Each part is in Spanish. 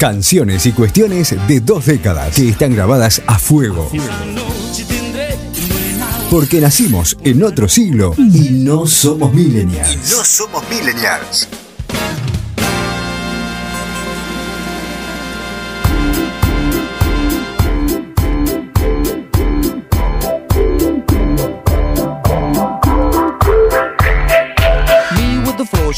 Canciones y cuestiones de dos décadas que están grabadas a fuego. Porque nacimos en otro siglo y no somos millennials. No somos millennials.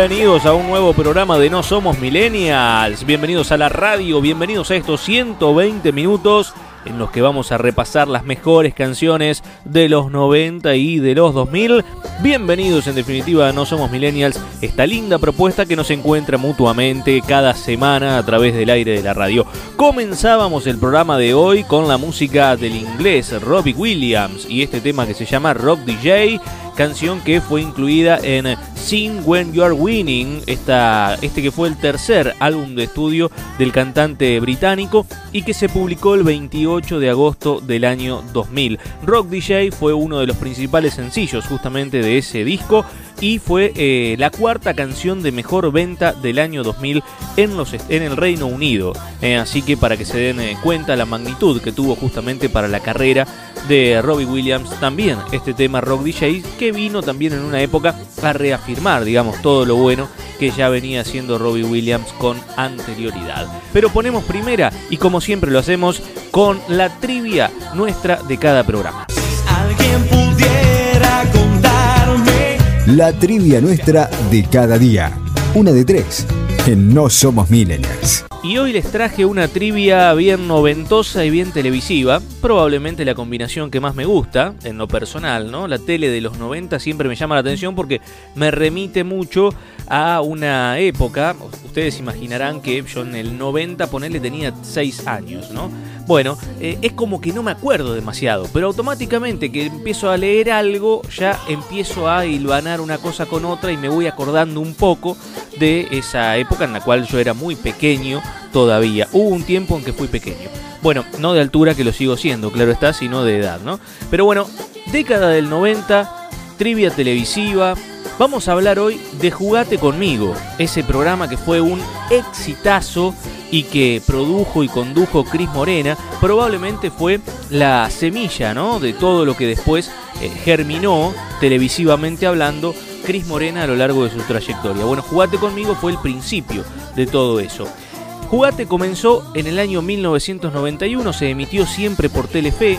Bienvenidos a un nuevo programa de No Somos Millennials, bienvenidos a la radio, bienvenidos a estos 120 minutos en los que vamos a repasar las mejores canciones de los 90 y de los 2000. Bienvenidos en definitiva a No Somos Millennials, esta linda propuesta que nos encuentra mutuamente cada semana a través del aire de la radio. Comenzábamos el programa de hoy con la música del inglés Robbie Williams y este tema que se llama Rock DJ canción que fue incluida en Sing When You Are Winning, esta, este que fue el tercer álbum de estudio del cantante británico y que se publicó el 28 de agosto del año 2000. Rock DJ fue uno de los principales sencillos justamente de ese disco y fue eh, la cuarta canción de mejor venta del año 2000 en, los, en el Reino Unido. Eh, así que para que se den eh, cuenta la magnitud que tuvo justamente para la carrera de Robbie Williams, también este tema Rock DJ, que vino también en una época a reafirmar, digamos, todo lo bueno que ya venía haciendo Robbie Williams con anterioridad. Pero ponemos primera y como siempre lo hacemos con la trivia nuestra de cada programa. Alguien pudiera. La trivia nuestra de cada día. Una de tres. En No Somos Millennials. Y hoy les traje una trivia bien noventosa y bien televisiva, probablemente la combinación que más me gusta, en lo personal, ¿no? La tele de los 90 siempre me llama la atención porque me remite mucho a una época, ustedes imaginarán que yo en el 90, ponerle, tenía 6 años, ¿no? Bueno, eh, es como que no me acuerdo demasiado, pero automáticamente que empiezo a leer algo, ya empiezo a hilvanar una cosa con otra y me voy acordando un poco de esa época en la cual yo era muy pequeño todavía. Hubo un tiempo en que fui pequeño. Bueno, no de altura que lo sigo siendo, claro está, sino de edad, ¿no? Pero bueno, década del 90, trivia televisiva. Vamos a hablar hoy de Jugate conmigo, ese programa que fue un exitazo y que produjo y condujo Cris Morena, probablemente fue la semilla, ¿no? De todo lo que después eh, germinó televisivamente hablando Cris Morena a lo largo de su trayectoria. Bueno, Jugate conmigo fue el principio de todo eso. Jugate comenzó en el año 1991, se emitió siempre por Telefe.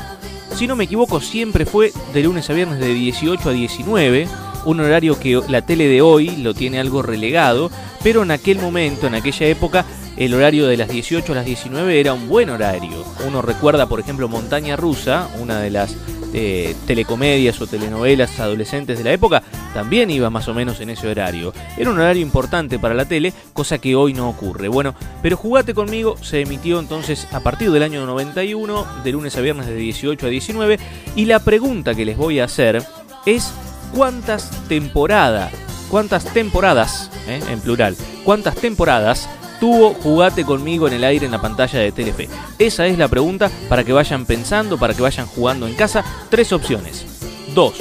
Si no me equivoco, siempre fue de lunes a viernes de 18 a 19, un horario que la tele de hoy lo tiene algo relegado, pero en aquel momento, en aquella época, el horario de las 18 a las 19 era un buen horario. Uno recuerda, por ejemplo, Montaña Rusa, una de las eh, telecomedias o telenovelas adolescentes de la época, también iba más o menos en ese horario. Era un horario importante para la tele, cosa que hoy no ocurre. Bueno, pero Jugate conmigo se emitió entonces a partir del año 91, de lunes a viernes de 18 a 19, y la pregunta que les voy a hacer es ¿cuántas temporadas, cuántas temporadas, eh, en plural, cuántas temporadas tuvo Jugate conmigo en el aire en la pantalla de Telefe? Esa es la pregunta para que vayan pensando, para que vayan jugando en casa. Tres opciones. Dos,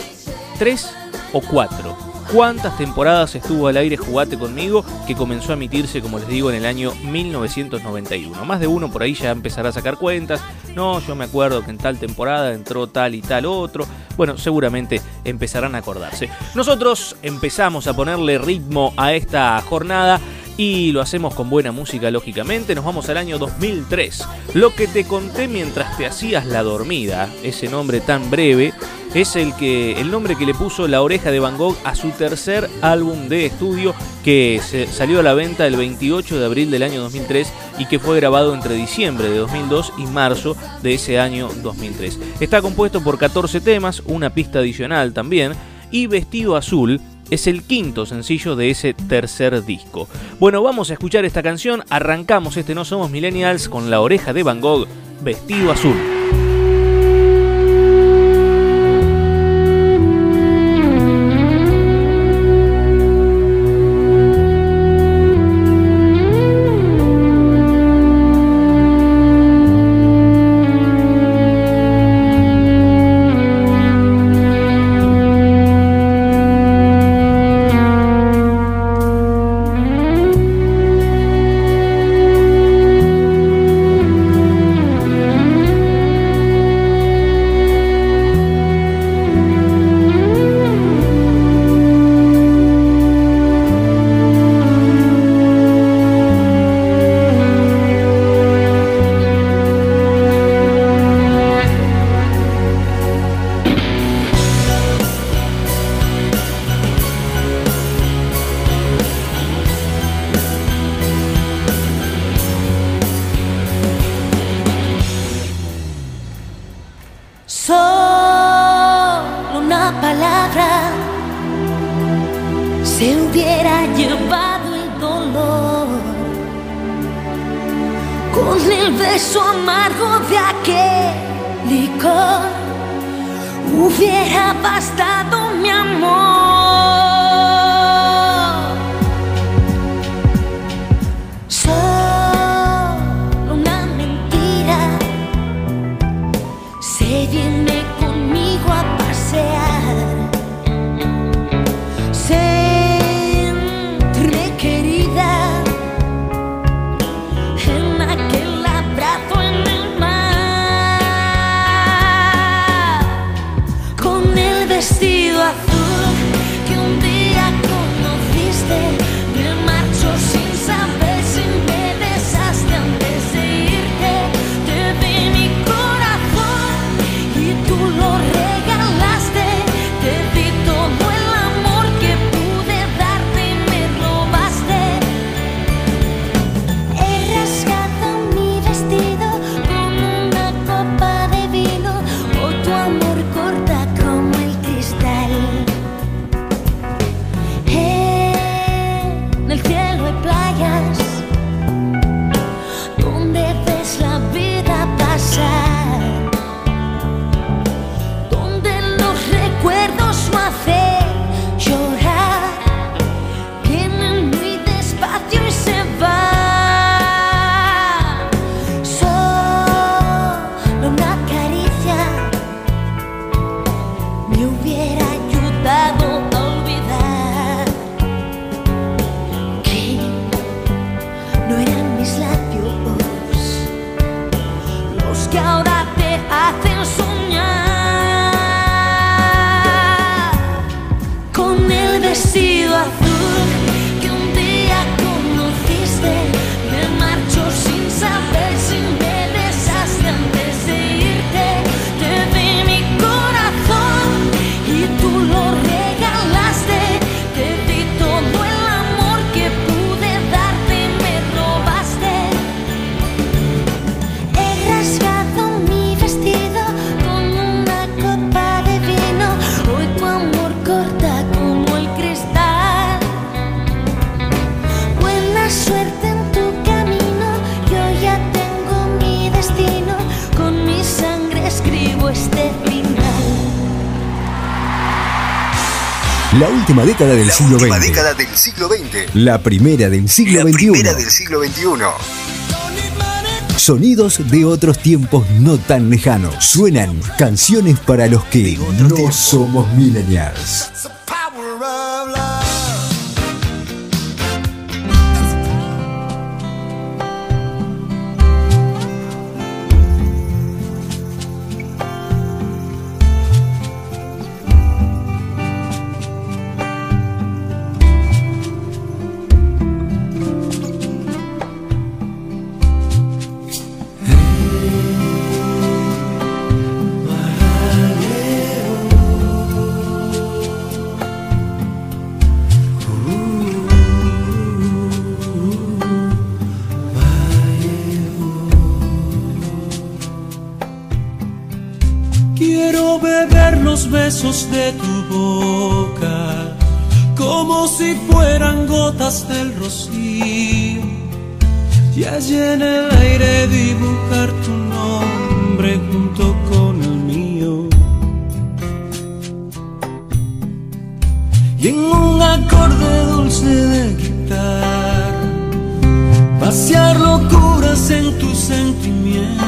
tres o cuatro. ¿Cuántas temporadas estuvo al aire Jugate conmigo que comenzó a emitirse, como les digo, en el año 1991? Más de uno por ahí ya empezará a sacar cuentas. No, yo me acuerdo que en tal temporada entró tal y tal otro. Bueno, seguramente empezarán a acordarse. Nosotros empezamos a ponerle ritmo a esta jornada y lo hacemos con buena música, lógicamente. Nos vamos al año 2003. Lo que te conté mientras te hacías la dormida, ese nombre tan breve, es el, que, el nombre que le puso La Oreja de Van Gogh a su tercer álbum de estudio que se salió a la venta el 28 de abril del año 2003 y que fue grabado entre diciembre de 2002 y marzo de ese año 2003. Está compuesto por 14 temas, una pista adicional también, y Vestido Azul es el quinto sencillo de ese tercer disco. Bueno, vamos a escuchar esta canción, arrancamos este No Somos Millennials con La Oreja de Van Gogh, Vestido Azul. Viene conmigo a década del la siglo XX. década del siglo XX. La primera del siglo la Primera del siglo XXI. Sonidos de otros tiempos no tan lejanos. Suenan canciones para los que no somos millennials. como si fueran gotas del rocío. Y allí en el aire dibujar tu nombre junto con el mío. Y en un acorde dulce de guitarra, pasear locuras en tus sentimientos.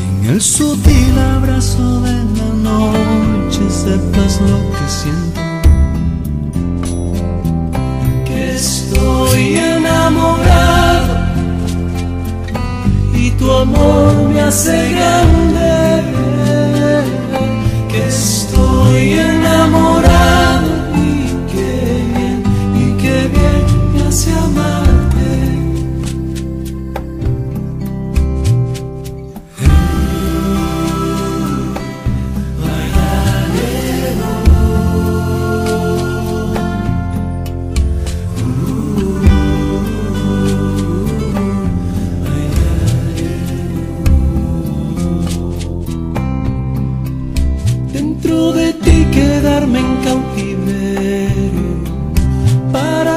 Y en el sutil abrazo de la noche sepas lo que siento. enamorado y tu amor me hace grande. Que estoy enamorado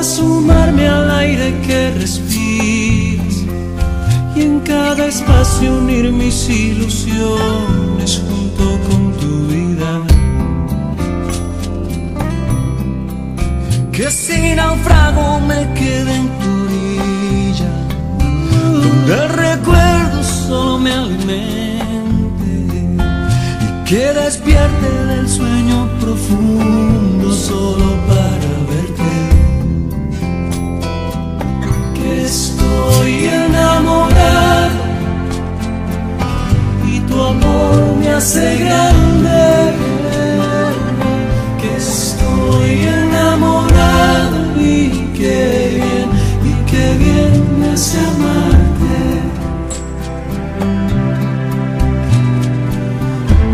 sumarme al aire que respiras y en cada espacio unir mis ilusiones junto con tu vida. Que si naufrago me quede en tu orilla, donde el recuerdo solo me alimente y que despierte del sueño profundo solo para estoy enamorado y tu amor me hace grande. Que estoy enamorado y que bien, y que bien me hace amarte.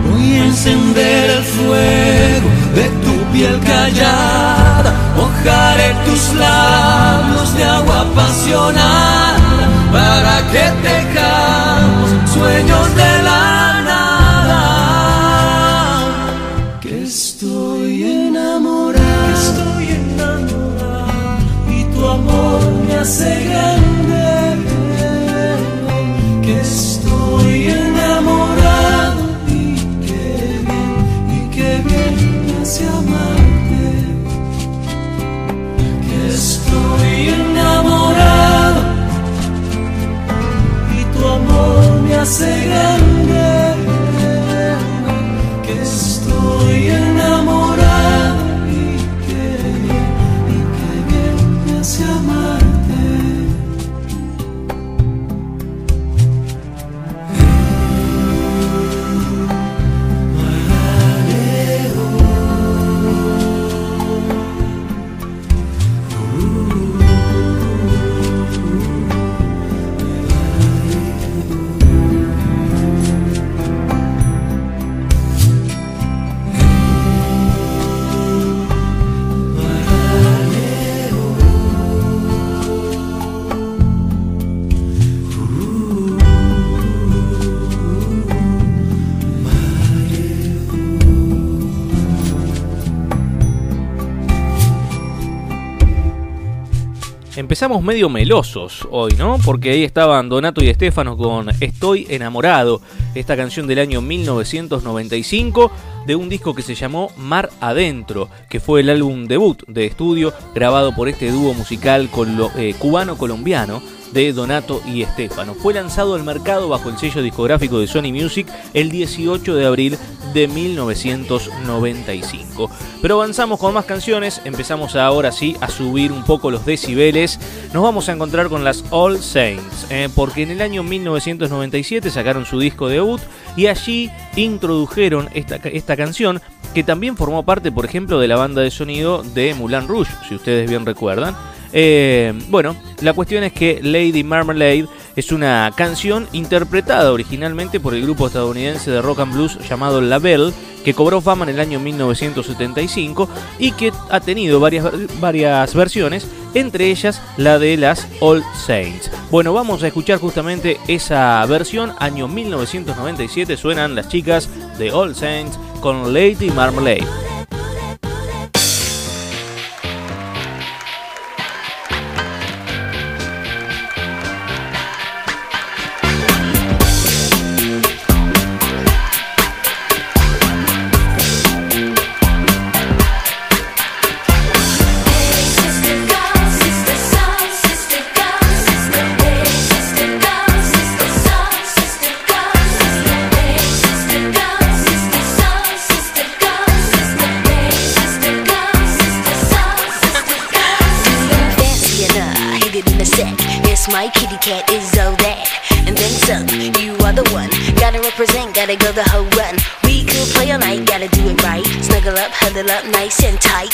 Voy a encender el fuego de tu piel callada, mojaré tus labios de agua apasionada para que tejamos sueños de Empezamos medio melosos hoy, ¿no? Porque ahí estaban Donato y Estefano con Estoy enamorado, esta canción del año 1995 de un disco que se llamó Mar Adentro, que fue el álbum debut de estudio grabado por este dúo musical eh, cubano-colombiano de Donato y Estefano. Fue lanzado al mercado bajo el sello discográfico de Sony Music el 18 de abril de 1995. Pero avanzamos con más canciones, empezamos ahora sí a subir un poco los decibeles. Nos vamos a encontrar con las All Saints, eh, porque en el año 1997 sacaron su disco debut y allí introdujeron esta, esta canción que también formó parte, por ejemplo, de la banda de sonido de Moulin Rouge, si ustedes bien recuerdan. Eh, bueno, la cuestión es que Lady Marmalade es una canción interpretada originalmente por el grupo estadounidense de rock and blues llamado La Belle, que cobró fama en el año 1975 y que ha tenido varias, varias versiones, entre ellas la de las All Saints. Bueno, vamos a escuchar justamente esa versión, año 1997 suenan las chicas de All Saints con Lady Marmalade. Gotta go the whole run. We could play all night, gotta do it right. Snuggle up, huddle up, nice and tight.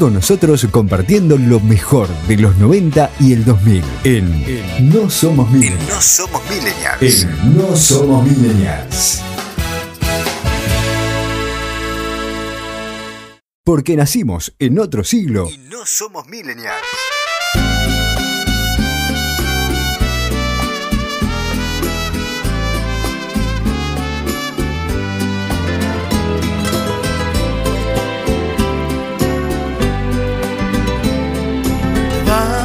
Con nosotros compartiendo lo mejor de los 90 y el 2000 en No Somos En Millennials. No Somos Millennials. En No Somos Millennials. Porque nacimos en otro siglo Y no somos Millennials.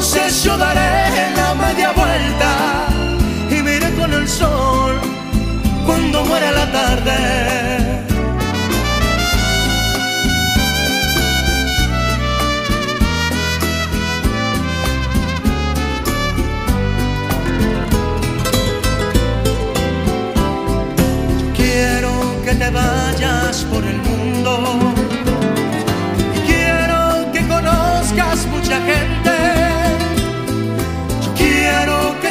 Entonces yo daré la media vuelta y me iré con el sol cuando muera la tarde. Quiero que te vayas por el mundo y quiero que conozcas mucha gente.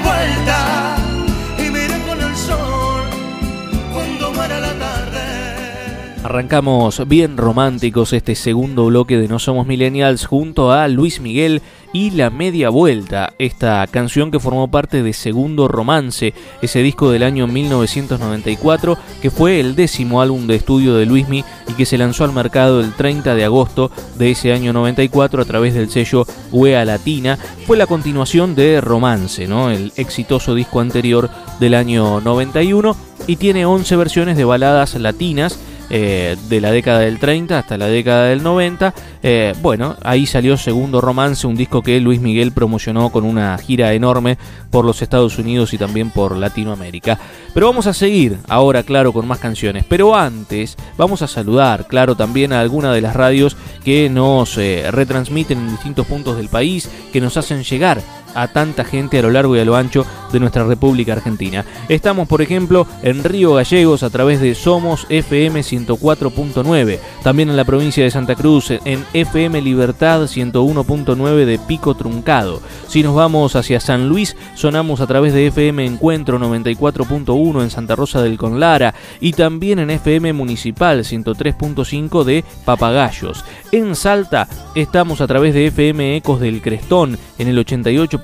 vuelta y con el sol cuando la tarde. Arrancamos bien románticos este segundo bloque de No Somos Millennials junto a Luis Miguel y La Media Vuelta, esta canción que formó parte de Segundo Romance, ese disco del año 1994 que fue el décimo álbum de estudio de Luismi y que se lanzó al mercado el 30 de agosto de ese año 94 a través del sello UEA Latina, fue la continuación de Romance, ¿no? el exitoso disco anterior del año 91 y tiene 11 versiones de baladas latinas eh, de la década del 30 hasta la década del 90. Eh, bueno, ahí salió Segundo Romance, un disco que Luis Miguel promocionó con una gira enorme por los Estados Unidos y también por Latinoamérica. Pero vamos a seguir ahora, claro, con más canciones. Pero antes, vamos a saludar, claro, también a alguna de las radios que nos eh, retransmiten en distintos puntos del país, que nos hacen llegar a tanta gente a lo largo y a lo ancho de nuestra República Argentina. Estamos, por ejemplo, en Río Gallegos a través de Somos FM 104.9, también en la provincia de Santa Cruz en FM Libertad 101.9 de Pico Truncado. Si nos vamos hacia San Luis, sonamos a través de FM Encuentro 94.1 en Santa Rosa del Conlara y también en FM Municipal 103.5 de Papagayos. En Salta estamos a través de FM Ecos del Crestón en el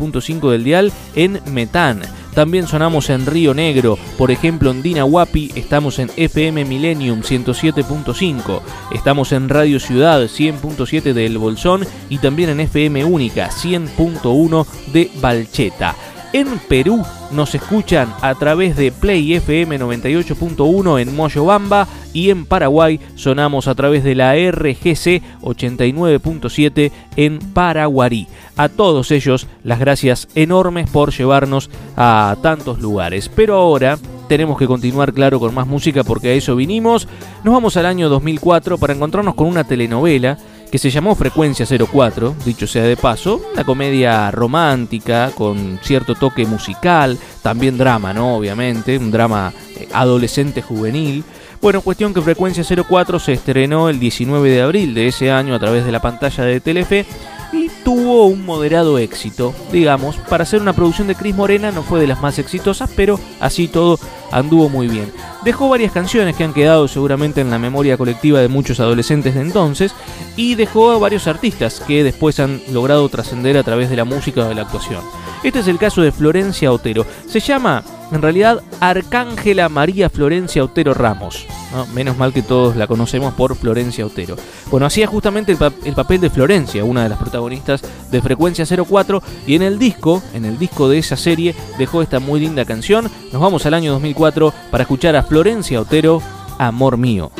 88.5 del dial en Metán. También sonamos en Río Negro, por ejemplo en Dinahuapi estamos en FM Millennium 107.5, estamos en Radio Ciudad 100.7 de El Bolsón y también en FM Única 100.1 de Balcheta. En Perú nos escuchan a través de Play FM 98.1 en Moyobamba y en Paraguay sonamos a través de la RGC 89.7 en Paraguarí. A todos ellos las gracias enormes por llevarnos a tantos lugares. Pero ahora tenemos que continuar claro con más música porque a eso vinimos. Nos vamos al año 2004 para encontrarnos con una telenovela que se llamó Frecuencia 04, dicho sea de paso, una comedia romántica con cierto toque musical, también drama, ¿no? Obviamente, un drama eh, adolescente juvenil. Bueno, cuestión que Frecuencia 04 se estrenó el 19 de abril de ese año a través de la pantalla de Telefe y tuvo un moderado éxito, digamos, para ser una producción de Cris Morena no fue de las más exitosas, pero así todo anduvo muy bien. Dejó varias canciones que han quedado seguramente en la memoria colectiva de muchos adolescentes de entonces y dejó a varios artistas que después han logrado trascender a través de la música o de la actuación. Este es el caso de Florencia Otero. Se llama, en realidad, Arcángela María Florencia Otero Ramos. Menos mal que todos la conocemos por Florencia Otero. Bueno, hacía justamente el, el, papel de Florencia, una de las protagonistas de Frecuencia 04, y en el disco, en el disco de esa serie, dejó esta muy linda canción. Nos vamos al año 2004 para escuchar a Florencia Otero, Amor Mío.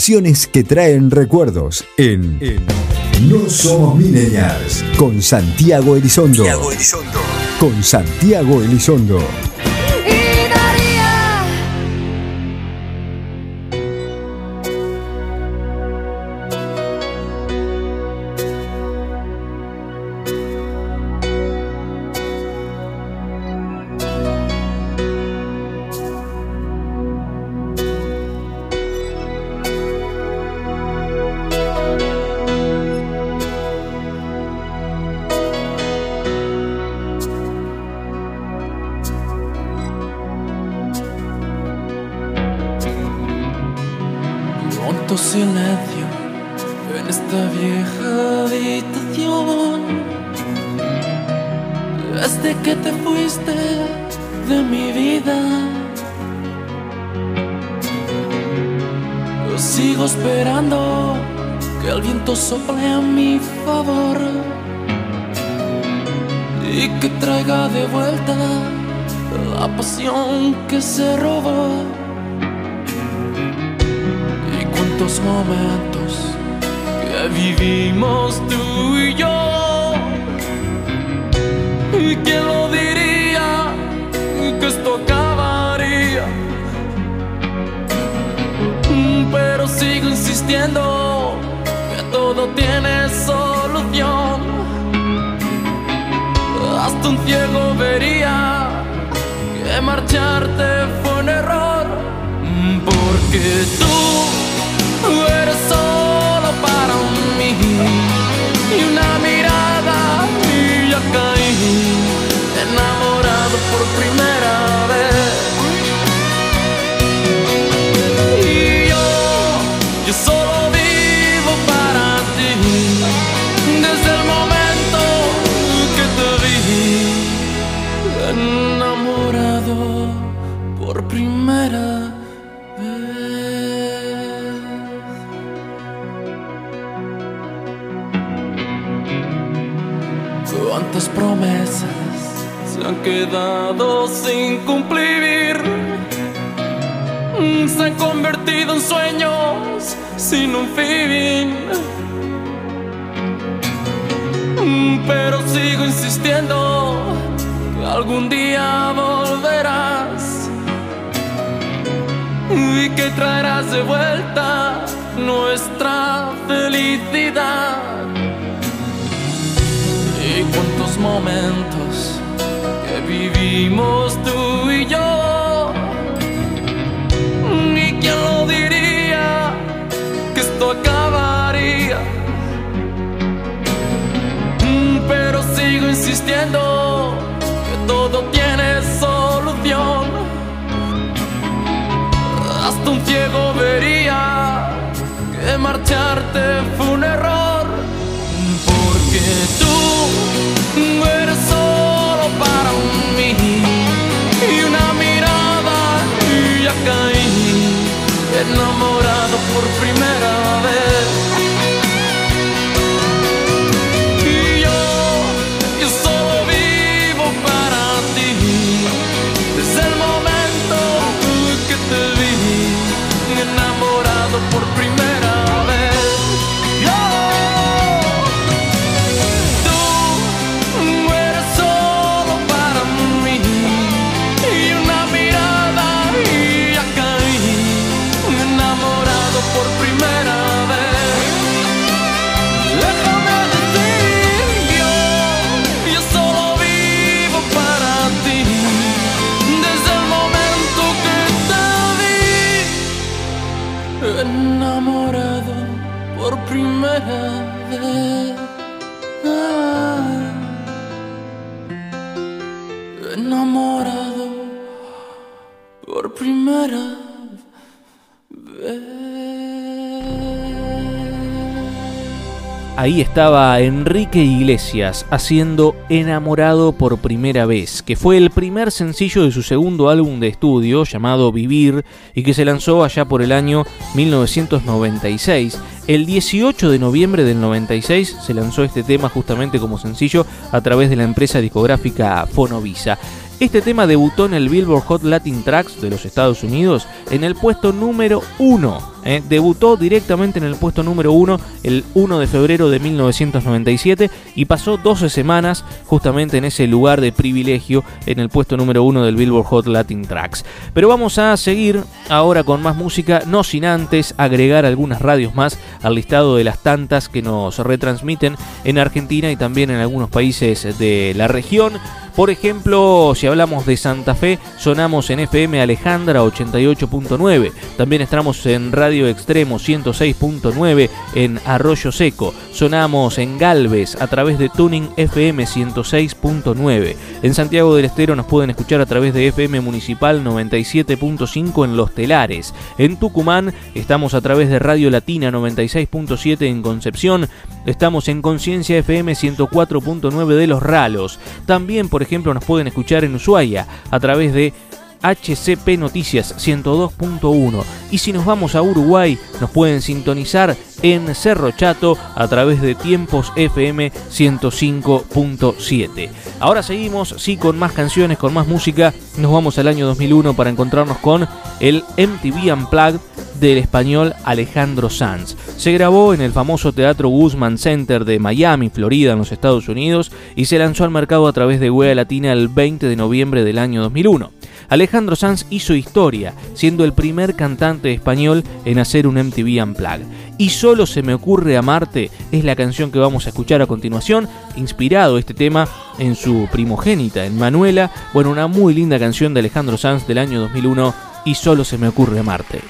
Canciones que traen recuerdos en, en No Somos Millennials con Santiago Elizondo. Santiago Elizondo. Con Santiago Elizondo. Cuántas promesas se han quedado sin cumplir. Mm, Se han convertido en sueños sin un fin. Mm, Pero sigo insistiendo que algún día volverás y que traerás de vuelta nuestra felicidad. Y cuántos momentos que vivimos tú y yo. ¿Y quién lo diría que esto acabaría? Pero sigo insistiendo que todo tiene solución. Hasta un ciego vería que marcharte fue un error. Enamorado por primera vez. Ahí estaba Enrique Iglesias haciendo Enamorado por primera vez, que fue el primer sencillo de su segundo álbum de estudio llamado Vivir y que se lanzó allá por el año 1996. El 18 de noviembre del 96 se lanzó este tema justamente como sencillo a través de la empresa discográfica Fonovisa. Este tema debutó en el Billboard Hot Latin Tracks de los Estados Unidos en el puesto número 1 ¿eh? debutó directamente en el puesto número 1 el 1 de febrero de 1997 y pasó 12 semanas justamente en ese lugar de privilegio en el puesto número 1 del Billboard Hot Latin Tracks. Pero vamos a seguir ahora con más música, no sin antes agregar algunas radios más al listado de las tantas que nos retransmiten en Argentina y también en algunos países de la región. Por ejemplo, si hablamos de Santa Fe, sonamos en FM Alejandra 88.9. También estamos en Radio Extremo 106.9 en Arroyo Seco. Sonamos en Galvez a través de Tuning FM 106.9. En Santiago del Estero nos pueden escuchar a través de FM Municipal 97.5 en Los Telares. En Tucumán estamos a través de Radio Latina 96.7 en Concepción. Estamos en Conciencia FM 104.9 de Los Ralos. También, por ejemplo, nos pueden escuchar en Ushuaia a través de HCP Noticias 102.1 y si nos vamos a Uruguay nos pueden sintonizar en Cerro Chato a través de Tiempos FM 105.7. Ahora seguimos, sí, con más canciones, con más música. Nos vamos al año 2001 para encontrarnos con el MTV Unplugged del español Alejandro Sanz. Se grabó en el famoso Teatro Guzman Center de Miami, Florida, en los Estados Unidos, y se lanzó al mercado a través de Wea Latina el 20 de noviembre del año 2001. Alejandro Sanz hizo historia, siendo el primer cantante español en hacer un MTV Unplugged. Y solo se me ocurre amarte es la canción que vamos a escuchar a continuación, inspirado este tema en su primogénita, en Manuela, bueno, una muy linda canción de Alejandro Sanz del año 2001, y solo se me ocurre amarte.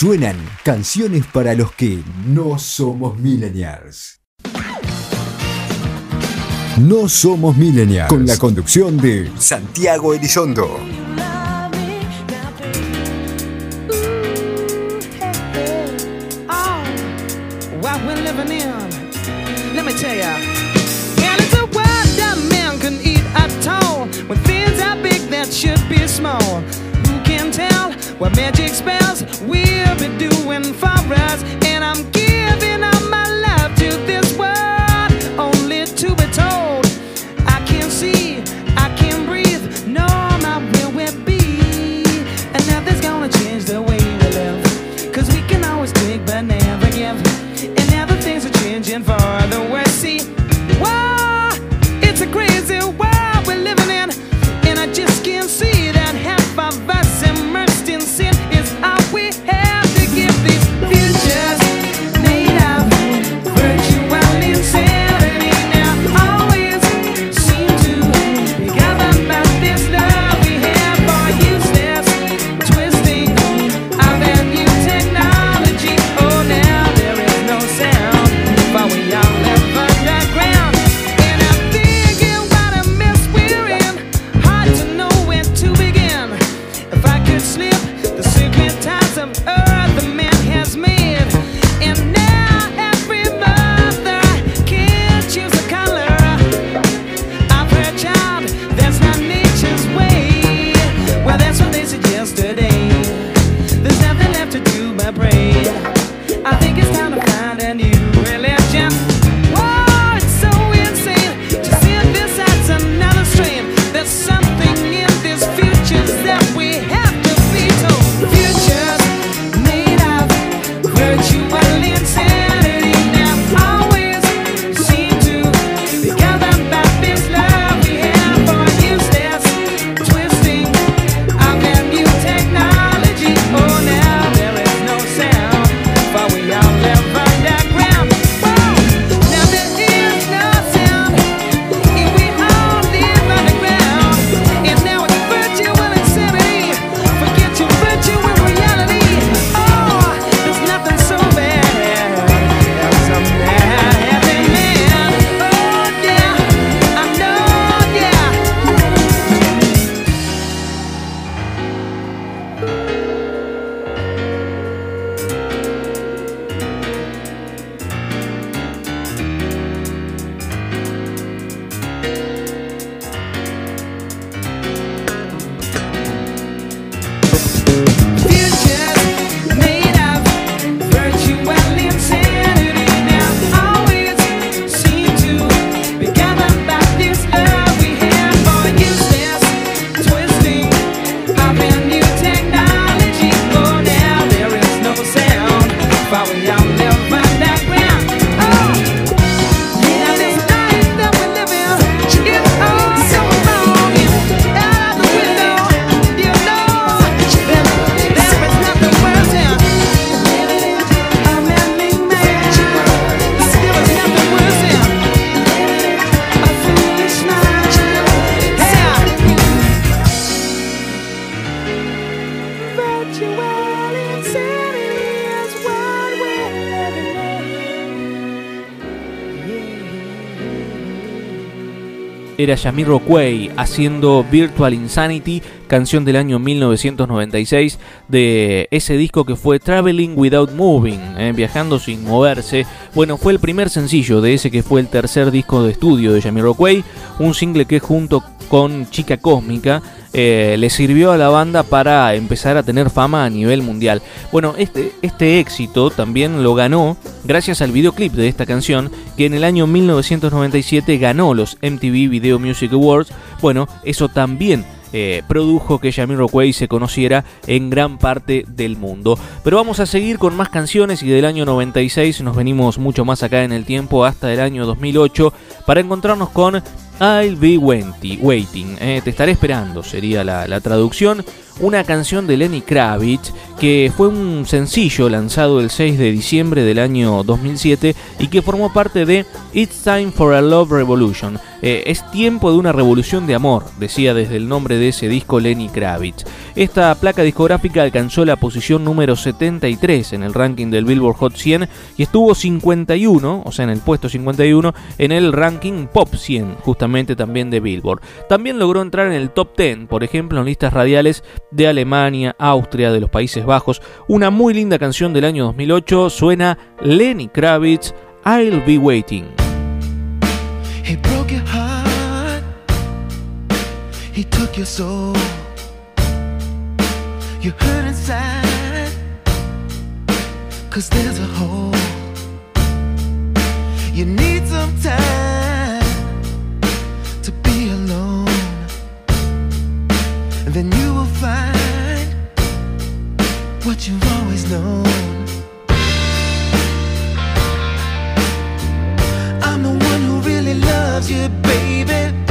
Suenan canciones para los que no somos millennials. No somos millennials. Con la conducción de Santiago Elizondo. era Yamiro Quay haciendo Virtual Insanity, canción del año 1996 de ese disco que fue Traveling Without Moving, eh, viajando sin moverse. Bueno, fue el primer sencillo de ese que fue el tercer disco de estudio de Yamiro Quay, un single que junto con Chica Cósmica eh, le sirvió a la banda para empezar a tener fama a nivel mundial. Bueno, este, este éxito también lo ganó gracias al videoclip de esta canción que en el año 1997 ganó los MTV Video Music Awards. Bueno, eso también eh, produjo que Jamiroquai se conociera en gran parte del mundo. Pero vamos a seguir con más canciones y del año 96 nos venimos mucho más acá en el tiempo hasta el año 2008 para encontrarnos con I'll Be Waiting. Eh, te estaré esperando, sería la, la traducción una canción de Lenny Kravitz que fue un sencillo lanzado el 6 de diciembre del año 2007 y que formó parte de It's Time for a Love Revolution. Eh, es tiempo de una revolución de amor, decía desde el nombre de ese disco Lenny Kravitz. Esta placa discográfica alcanzó la posición número 73 en el ranking del Billboard Hot 100 y estuvo 51, o sea, en el puesto 51, en el ranking Pop 100, justamente también de Billboard. También logró entrar en el top 10, por ejemplo, en listas radiales de Alemania, Austria, de los Países Bajos. Una muy linda canción del año 2008 suena Lenny Kravitz, I'll Be Waiting. He broke your heart. He took your soul. You hurt inside. Cause there's a hole. You need some time to be alone. Then you what you've always known. I'm the one who really loves you, baby.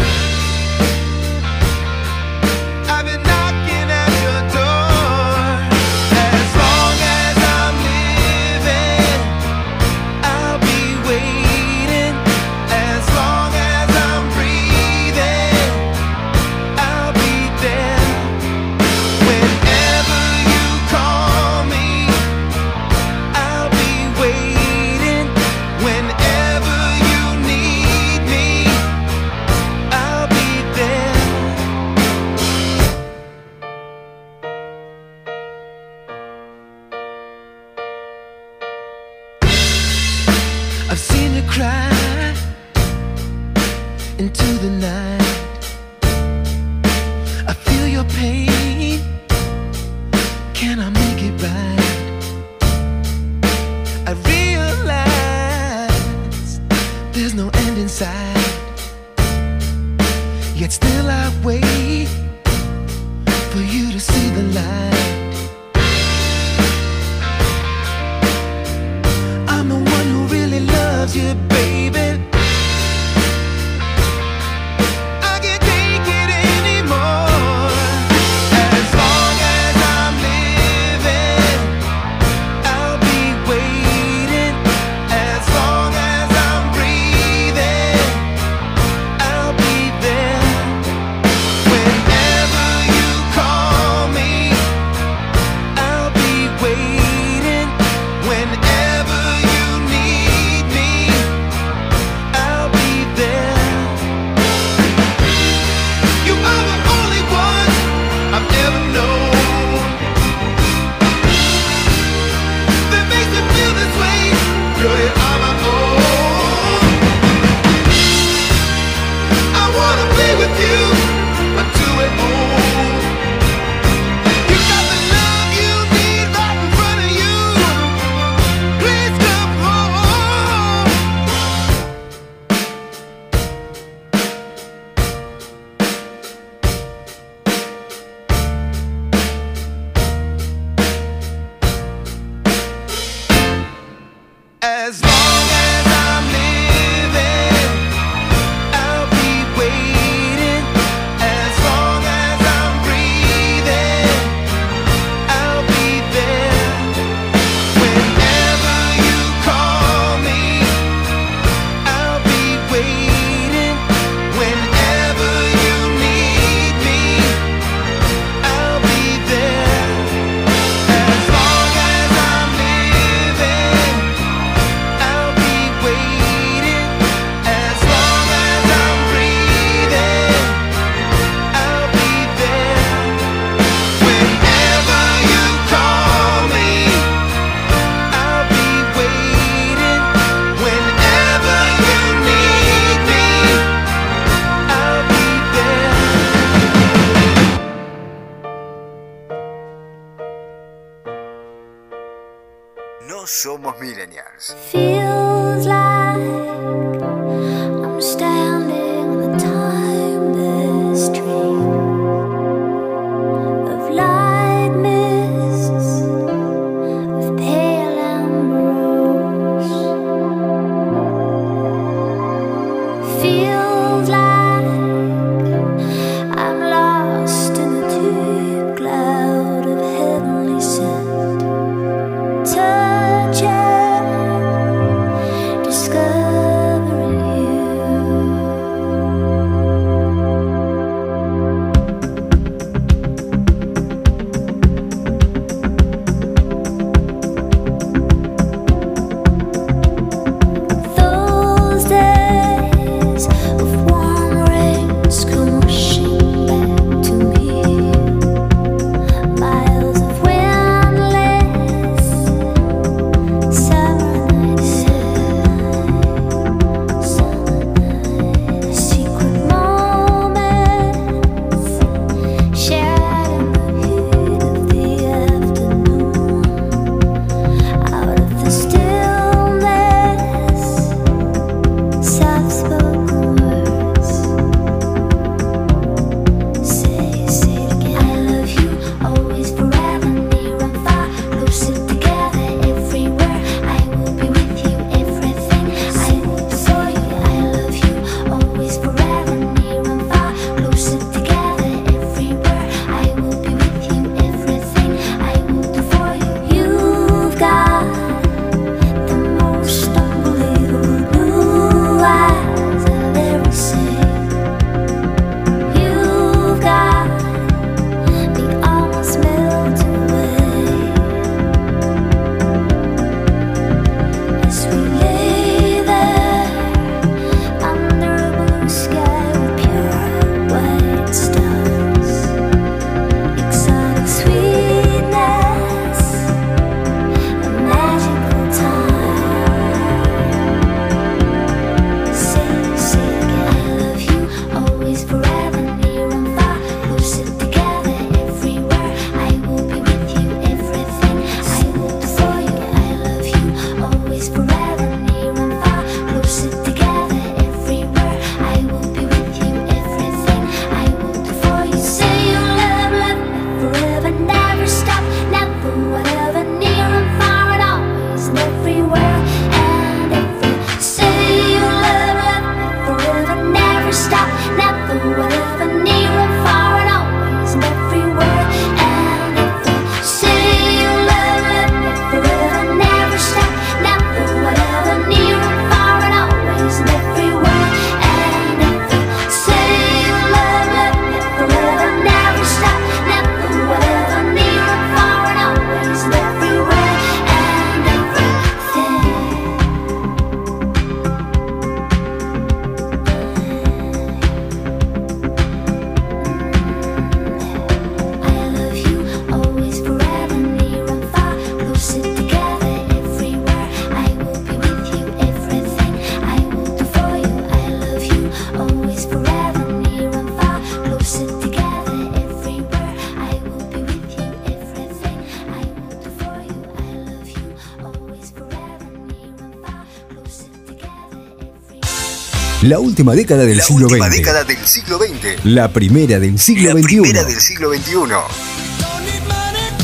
La última década del la siglo última XX. década del siglo XX. La primera del siglo XXI.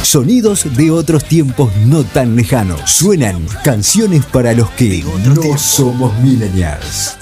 Sonidos de otros tiempos no tan lejanos. Suenan canciones para los que no somos millennials.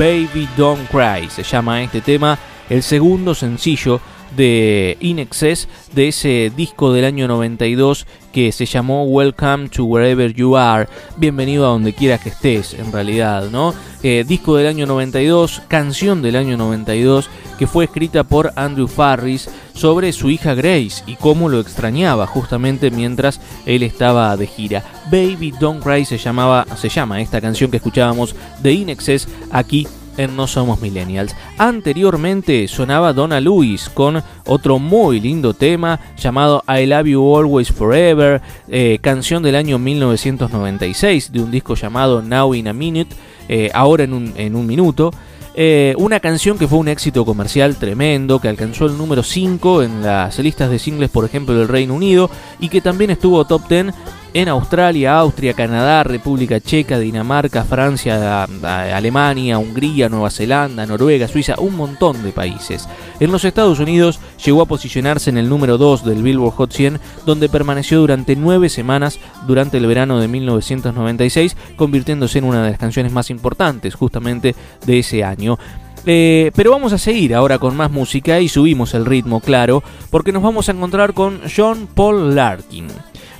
Baby Don't Cry, se llama este tema, el segundo sencillo de In Excess de ese disco del año 92 que se llamó Welcome to Wherever You Are, bienvenido a donde quiera que estés en realidad, ¿no? Eh, disco del año 92, canción del año 92 que fue escrita por Andrew Farris sobre su hija Grace y cómo lo extrañaba justamente mientras él estaba de gira. Baby Don't Cry se llamaba se llama esta canción que escuchábamos de In Excess aquí en No Somos Millennials. Anteriormente sonaba Donna Lewis con otro muy lindo tema llamado I Love You Always Forever, eh, canción del año 1996 de un disco llamado Now in a Minute, eh, ahora en un, en un minuto. Eh, una canción que fue un éxito comercial tremendo, que alcanzó el número 5 en las listas de singles, por ejemplo, del Reino Unido, y que también estuvo top 10 en Australia, Austria, Canadá, República Checa, Dinamarca, Francia, Alemania, Hungría, Nueva Zelanda, Noruega, Suiza, un montón de países. En los Estados Unidos llegó a posicionarse en el número 2 del Billboard Hot 100, donde permaneció durante nueve semanas durante el verano de 1996, convirtiéndose en una de las canciones más importantes justamente de ese año. Eh, pero vamos a seguir ahora con más música y subimos el ritmo, claro, porque nos vamos a encontrar con John Paul Larkin.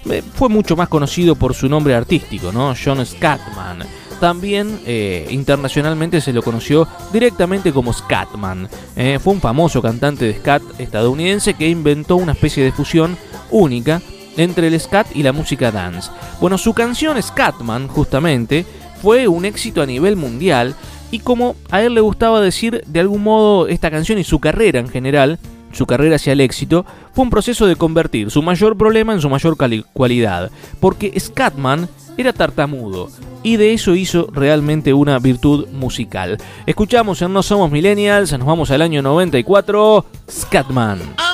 Eh, fue mucho más conocido por su nombre artístico, ¿no? John Scatman. También eh, internacionalmente se lo conoció directamente como Scatman. Eh, fue un famoso cantante de scat estadounidense que inventó una especie de fusión única entre el scat y la música dance. Bueno, su canción Scatman, justamente, fue un éxito a nivel mundial y como a él le gustaba decir de algún modo esta canción y su carrera en general, su carrera hacia el éxito, fue un proceso de convertir su mayor problema en su mayor cualidad, porque Scatman era tartamudo y de eso hizo realmente una virtud musical. Escuchamos en No Somos Millennials, nos vamos al año 94, Scatman.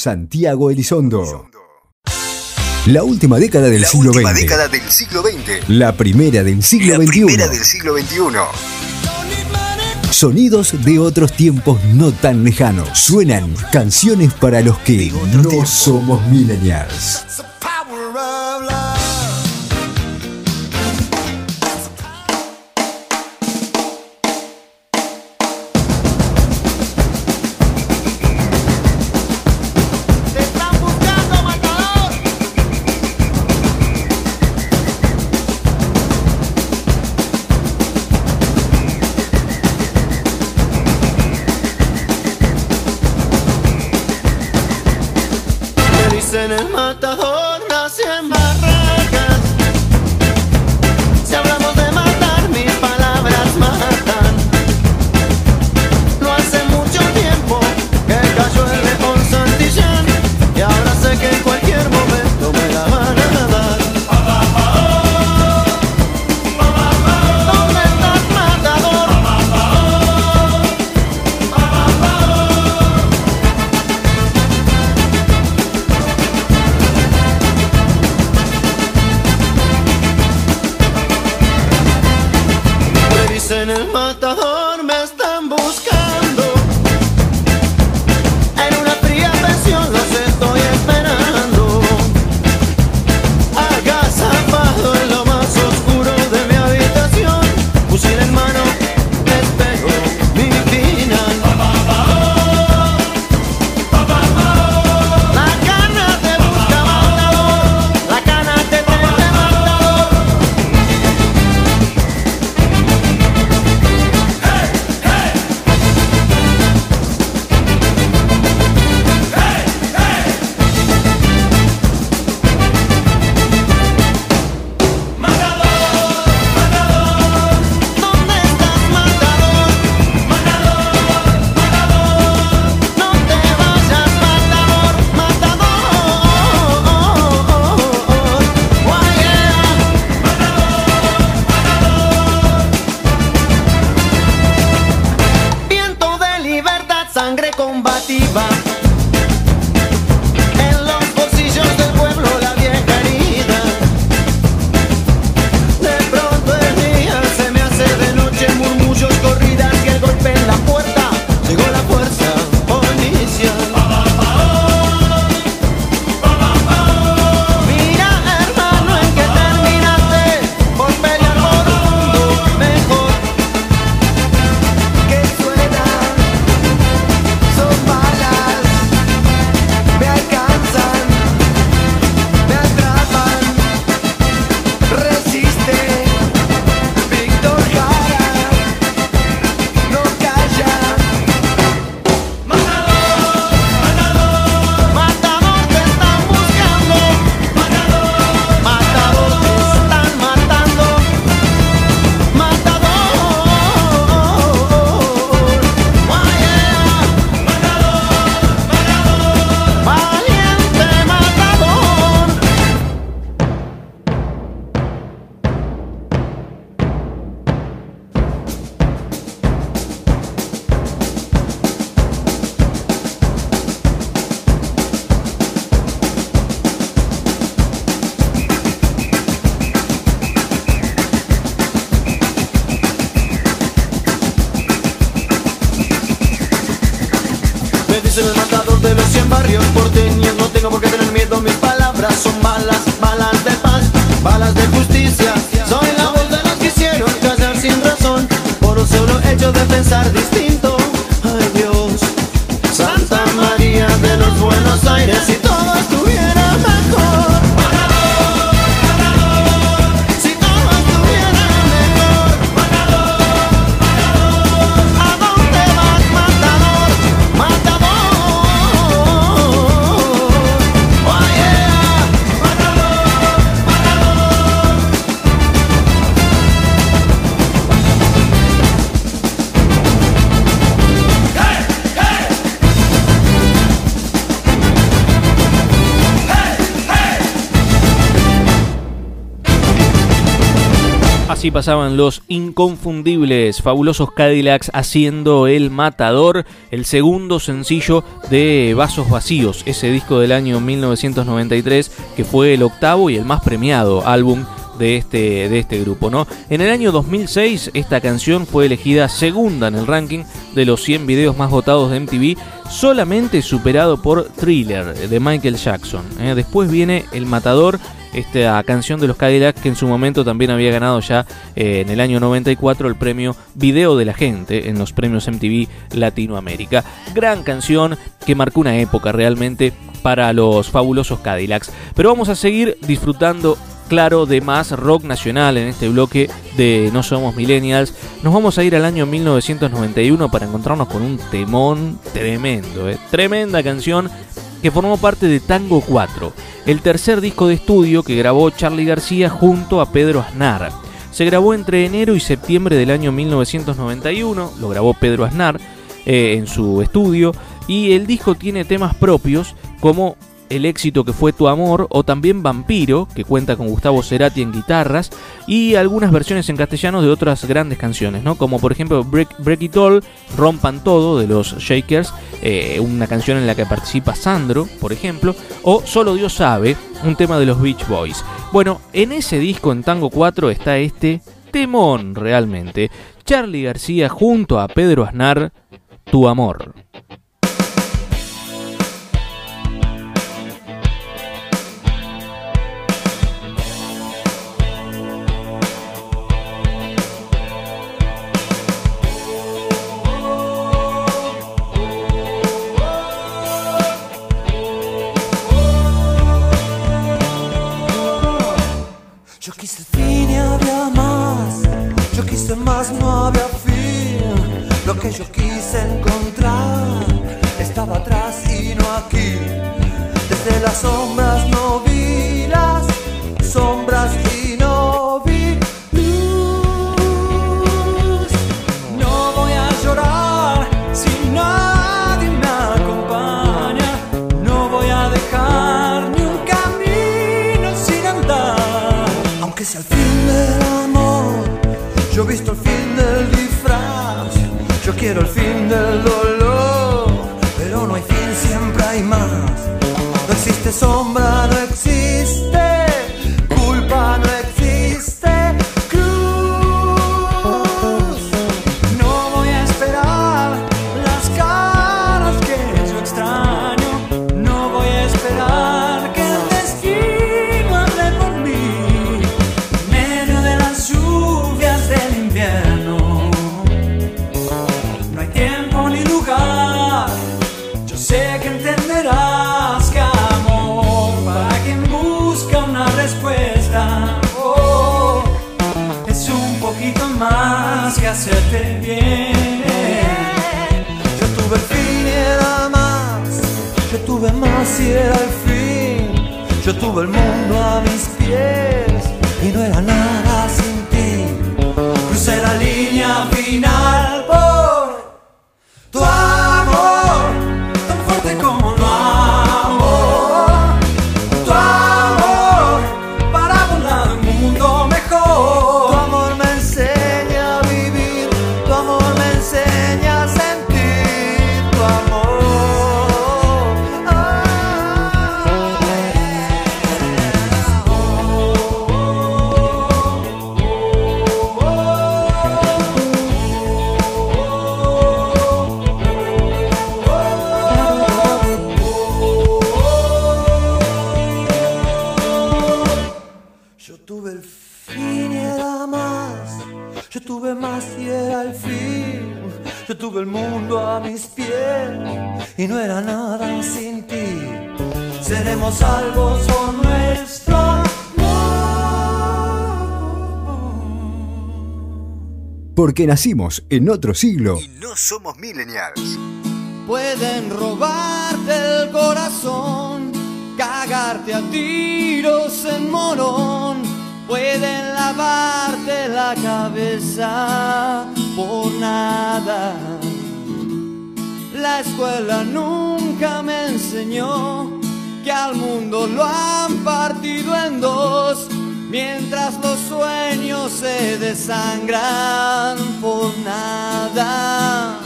Santiago Elizondo. La última década del, siglo, XX. La primera del siglo la XXI. Primera del siglo XXI. Sonidos de otros tiempos no tan lejanos. Suenan canciones para los que no somos millennials. Pasaban los inconfundibles, fabulosos Cadillacs haciendo El Matador, el segundo sencillo de Vasos Vacíos, ese disco del año 1993 que fue el octavo y el más premiado álbum de este, de este grupo. ¿no? En el año 2006 esta canción fue elegida segunda en el ranking de los 100 videos más votados de MTV, solamente superado por Thriller de Michael Jackson. ¿eh? Después viene El Matador esta canción de los Cadillacs que en su momento también había ganado ya eh, en el año 94 el premio Video de la Gente en los premios MTV Latinoamérica. Gran canción que marcó una época realmente para los fabulosos Cadillacs. Pero vamos a seguir disfrutando claro de más rock nacional en este bloque de No Somos Millennials. Nos vamos a ir al año 1991 para encontrarnos con un temón tremendo, ¿eh? tremenda canción que formó parte de Tango 4, el tercer disco de estudio que grabó Charlie García junto a Pedro Aznar. Se grabó entre enero y septiembre del año 1991, lo grabó Pedro Aznar eh, en su estudio, y el disco tiene temas propios como el éxito que fue Tu Amor, o también Vampiro, que cuenta con Gustavo Cerati en guitarras, y algunas versiones en castellano de otras grandes canciones, ¿no? Como por ejemplo Break, It All, Rompan Todo, de los Shakers, eh, una canción en la que participa Sandro, por ejemplo, o Solo Dios sabe, un tema de los Beach Boys. Bueno, en ese disco, en Tango 4, está este temón realmente. Charlie García junto a Pedro Aznar, Tu Amor. Más, no había fin. Lo que yo quise encontrar estaba atrás y no aquí. Desde las sombras Yo Tuve el mundo Porque nacimos en otro siglo. No somos millennials. Pueden robarte el corazón, cagarte a tiros en morón, pueden lavarte la cabeza por nada. La escuela nunca me enseñó que al mundo lo han partido en dos, Mientras los sueños se desangran por nada,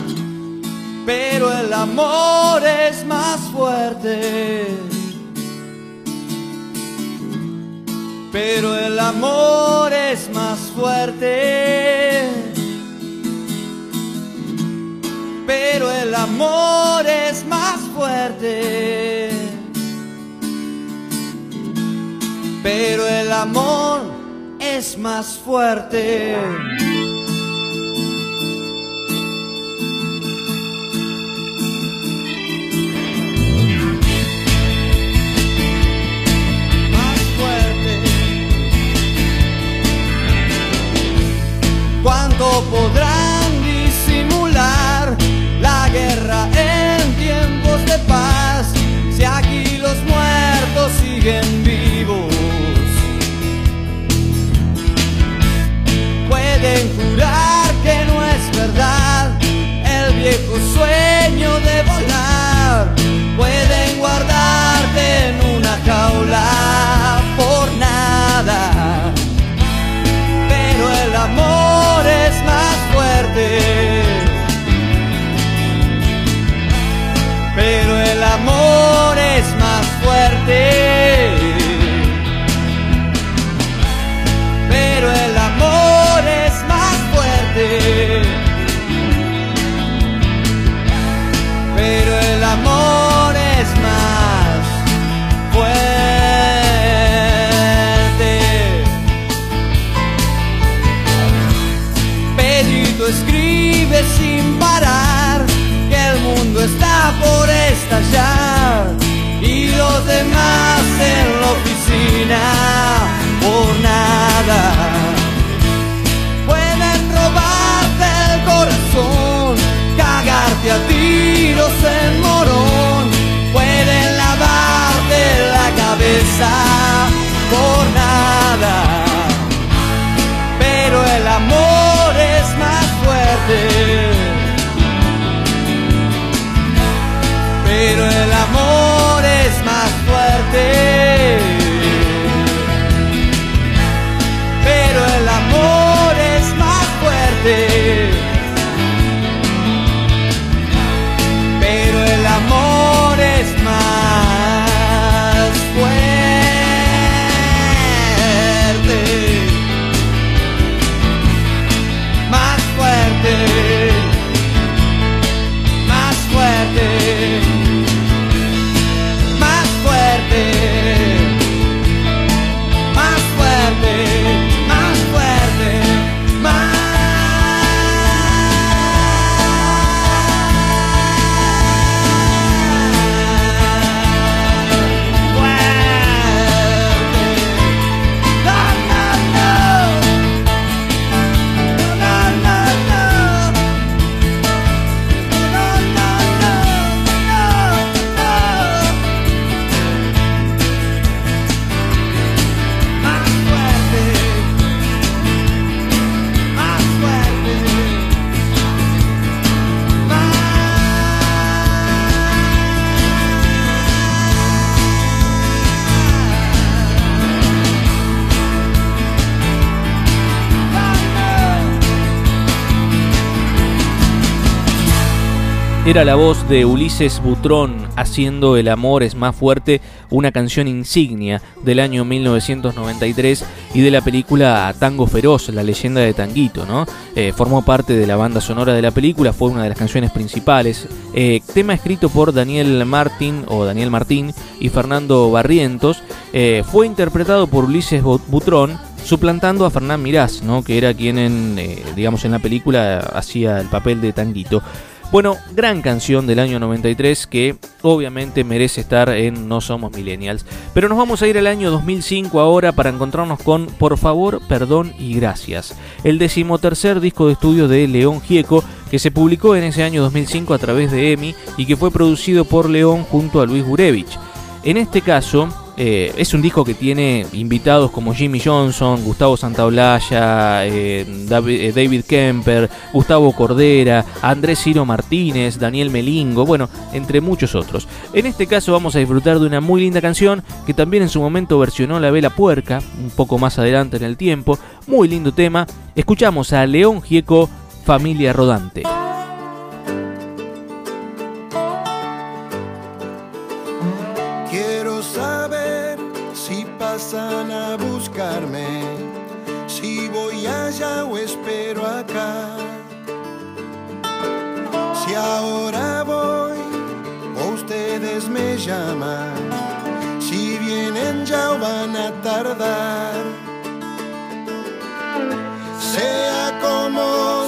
pero el amor es más fuerte. Pero el amor es más fuerte. Pero el amor es más fuerte. Pero el amor es más fuerte. ¿Cuánto podrán disimular la guerra en tiempos de paz? Si aquí los muertos siguen Pueden jurar Era la voz de Ulises Butrón haciendo El amor es más fuerte, una canción insignia del año 1993 y de la película Tango Feroz, la leyenda de Tanguito, ¿no? Eh, formó parte de la banda sonora de la película, fue una de las canciones principales. Eh, tema escrito por Daniel Martín o Daniel Martín y Fernando Barrientos, eh, fue interpretado por Ulises Bu- Butrón suplantando a Fernán Mirás, ¿no? que era quien en, digamos en la película hacía el papel de Tanguito. Bueno, gran canción del año 93 que obviamente merece estar en No Somos Millennials. Pero nos vamos a ir al año 2005 ahora para encontrarnos con Por favor, perdón y gracias. El decimotercer disco de estudio de León Gieco que se publicó en ese año 2005 a través de EMI y que fue producido por León junto a Luis Gurevich. En este caso, Eh, es un disco que tiene invitados como Jimmy Johnson, Gustavo Santaolalla, eh, David, eh, David Kemper, Gustavo Cordera, Andrés Ciro Martínez, Daniel Melingo, bueno, entre muchos otros. En este caso vamos a disfrutar de una muy linda canción que también en su momento versionó La Vela Puerca, un poco más adelante en el tiempo. Muy lindo tema. Escuchamos a León Gieco, Familia Rodante. Acá. Si ahora voy o ustedes me llaman, si vienen ya o van a tardar. Sea como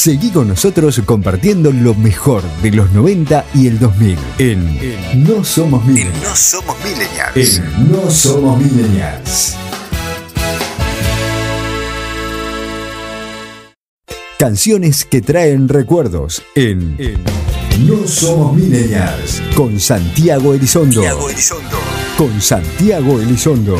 Seguí con nosotros compartiendo lo mejor de los 90 y el 2000 en No Somos Millennials. No somos millennials. En No Somos Millennials. Canciones que traen recuerdos en, No Somos Millennials con Santiago Elizondo. Santiago Elizondo. Con Santiago Elizondo.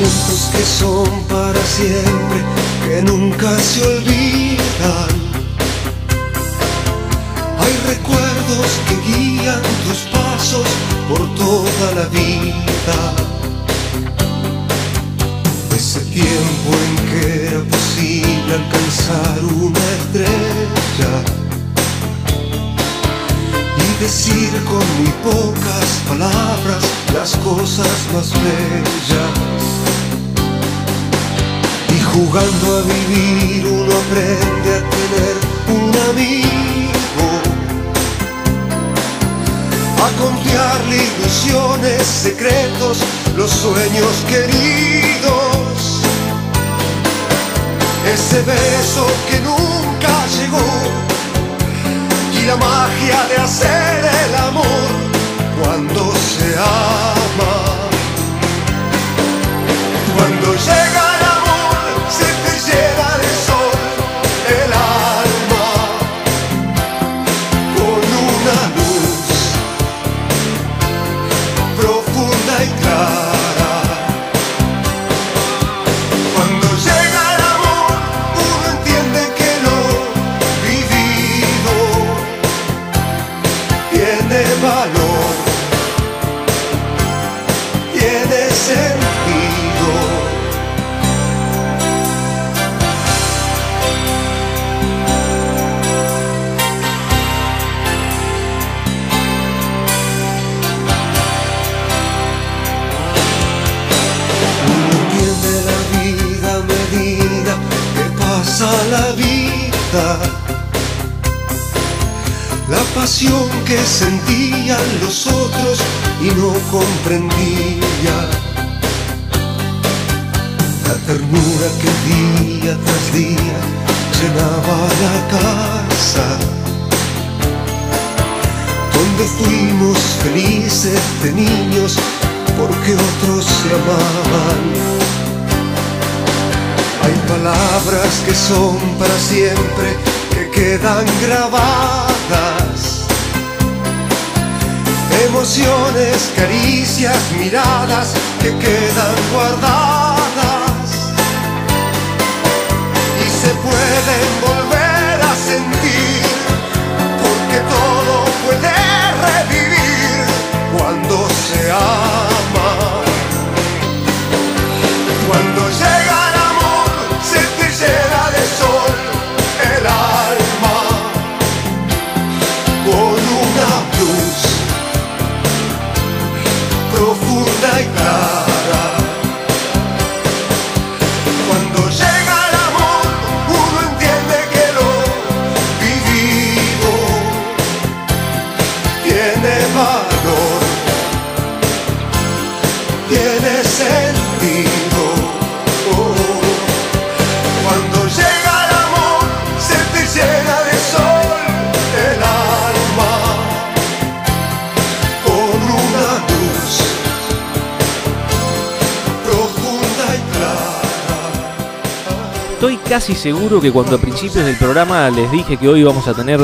Momentos que son para siempre, que nunca se olvidan. Hay recuerdos que guían tus pasos por toda la vida. Ese tiempo en que era posible alcanzar una estrella y decir con muy pocas palabras las cosas más bellas. Jugando a vivir uno aprende a tener un amigo, a confiarle ilusiones, secretos, los sueños queridos. Ese beso que nunca llegó y la magia de hacer el amor cuando se ama. Cuando llega que sentían los otros y no comprendía. La ternura que día tras día llenaba la casa. Donde fuimos felices de niños porque otros se amaban. Hay palabras que son para siempre, que quedan grabadas. Emociones, caricias, miradas que quedan guardadas. Estoy casi seguro que cuando a principios del programa les dije que hoy vamos a tener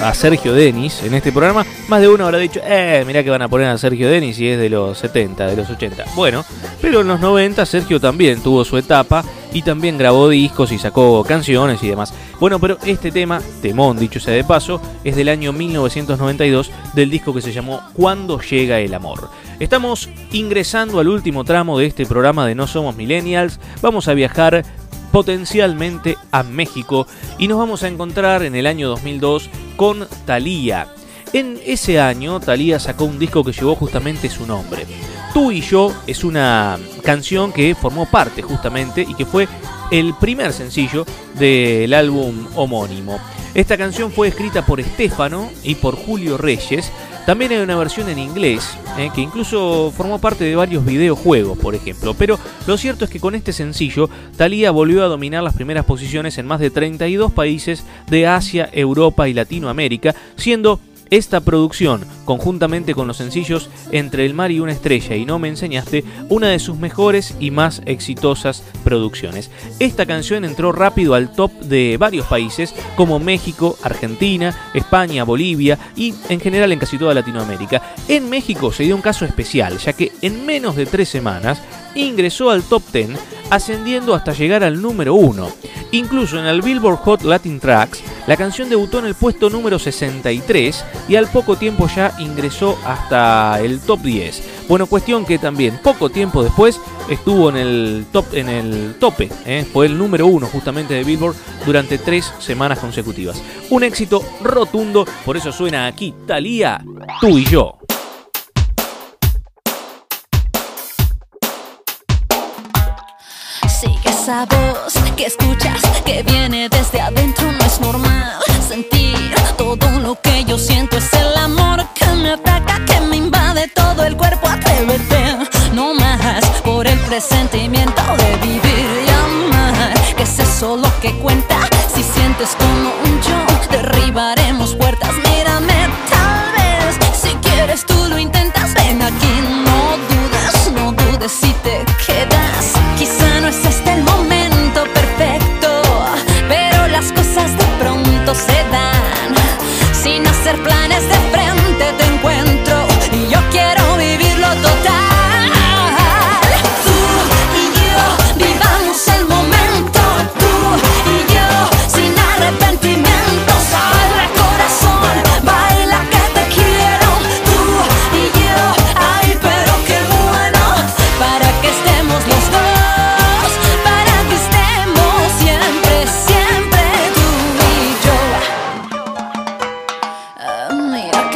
a, Sergio Denis en este programa, más de uno habrá dicho, eh, mirá que van a poner a Sergio Denis y es de los 70, de los 80. Bueno, pero en los 90 Sergio también tuvo su etapa y también grabó discos y sacó canciones y demás. Bueno, pero este tema, temón dicho sea de paso, es del año 1992 del disco que se llamó Cuando llega el amor. Estamos ingresando al último tramo de este programa de No Somos Millennials. Vamos a viajar potencialmente a México y nos vamos a encontrar en el año 2002 con Thalía. En ese año, Thalía sacó un disco que llevó justamente su nombre. Tú y yo es una canción que formó parte justamente y que fue el primer sencillo del álbum homónimo. Esta canción fue escrita por Estefano y por Julio Reyes. También hay una versión en inglés, eh, que incluso formó parte de varios videojuegos, por ejemplo. Pero lo cierto es que con este sencillo, Thalía volvió a dominar las primeras posiciones en más de 32 países de Asia, Europa y Latinoamérica, siendo esta producción, conjuntamente con los sencillos Entre el mar y una estrella y No me enseñaste, una de sus mejores y más exitosas producciones. Esta canción entró rápido al top de varios países como México, Argentina, España, Bolivia y en general en casi toda Latinoamérica. En México se dio un caso especial, ya que en menos de tres semanas ingresó al top 10, ascendiendo hasta llegar al número 1. Incluso en el Billboard Hot Latin Tracks, la canción debutó en el puesto número 63 y al poco tiempo ya ingresó hasta el top 10. Bueno, cuestión que también poco tiempo después estuvo en el top en el tope, ¿eh? fue el número 1 justamente de Billboard durante tres semanas consecutivas. Un éxito rotundo, por eso suena aquí Thalía, tú y yo. Esa voz que escuchas que viene desde adentro, no es normal sentir todo lo que yo siento. Es el amor que me ataca, que me invade todo el cuerpo. Atrévete, no más por el presentimiento de vivir y amar. Que es eso lo que cuenta. Si sientes como un yo, derribaremos puertas.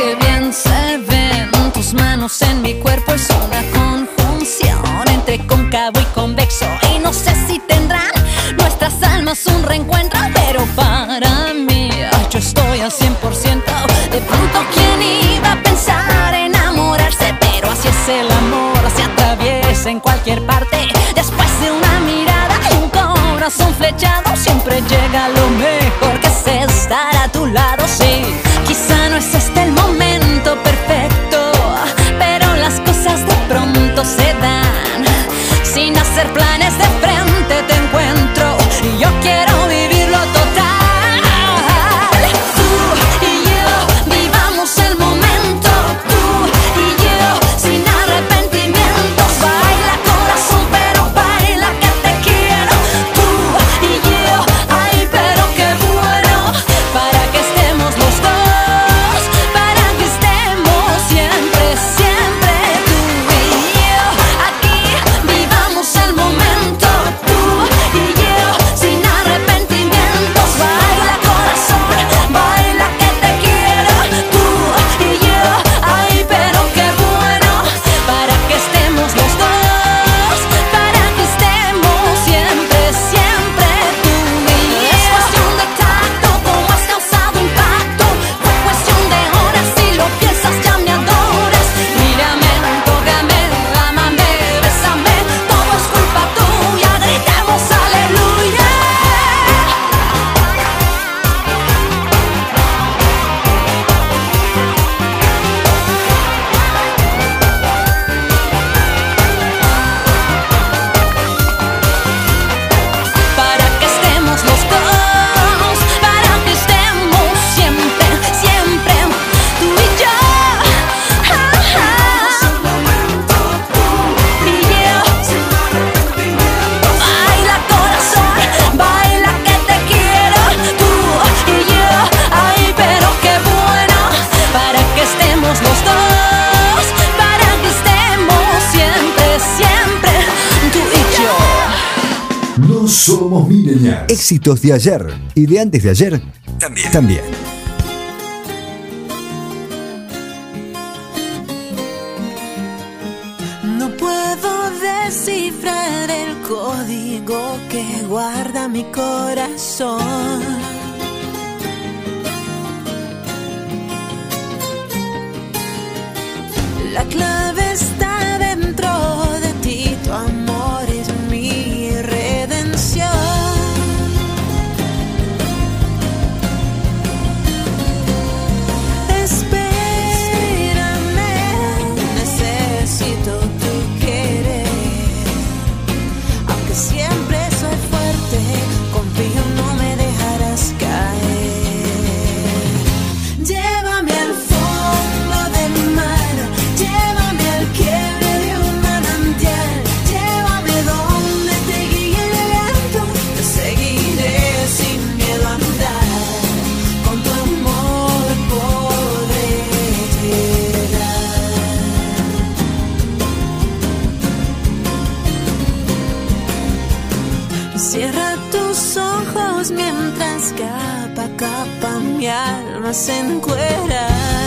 Qué bien se ven tus manos en mi cuerpo. Es una conjunción entre cóncavo y convexo. Y no sé si tendrán nuestras almas un reencuentro, pero para mí yo estoy al 100%. De pronto, ¿quién iba a pensar enamorarse? Pero así es el amor, se atraviesa en cualquier parte. Después de una mirada un corazón flechado, siempre llega lo mejor que es estar Sin Éxitos de ayer y de antes de ayer también. Alma se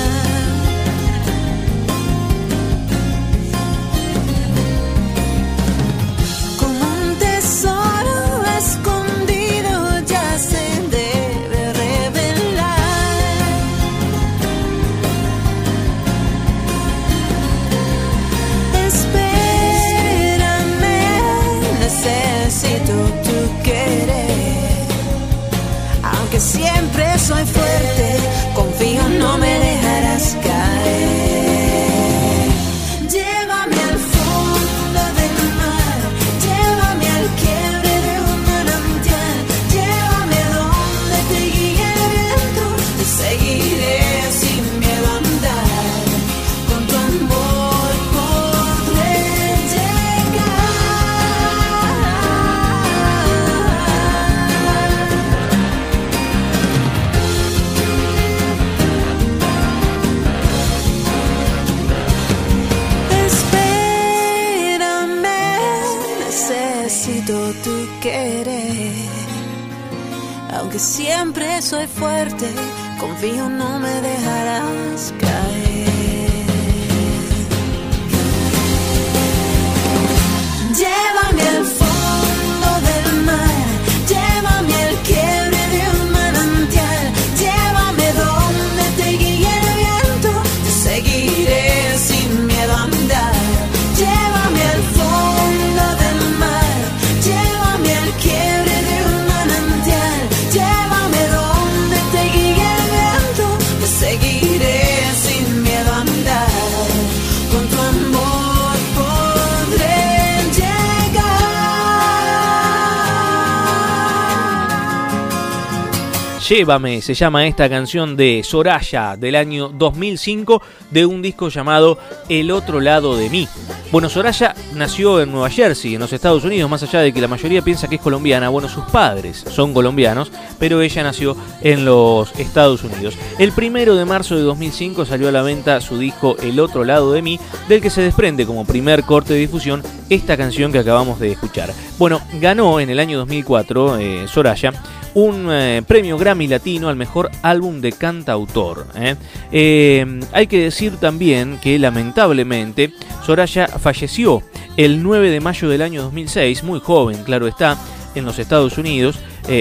Llévame, se llama esta canción de Soraya del año 2005 de un disco llamado El otro lado de mí. Bueno, Soraya nació en Nueva Jersey, en los Estados Unidos, más allá de que la mayoría piensa que es colombiana. Bueno, sus padres son colombianos, pero ella nació en los Estados Unidos. El primero de marzo de 2005 salió a la venta su disco El otro lado de mí, del que se desprende como primer corte de difusión esta canción que acabamos de escuchar. Bueno, ganó en el año 2004 eh, Soraya un eh, premio Grammy Latino al mejor álbum de cantautor. ¿eh? Eh, hay que decir también que lamentablemente Soraya falleció el 9 de mayo del año 2006, muy joven, claro está, en los Estados Unidos,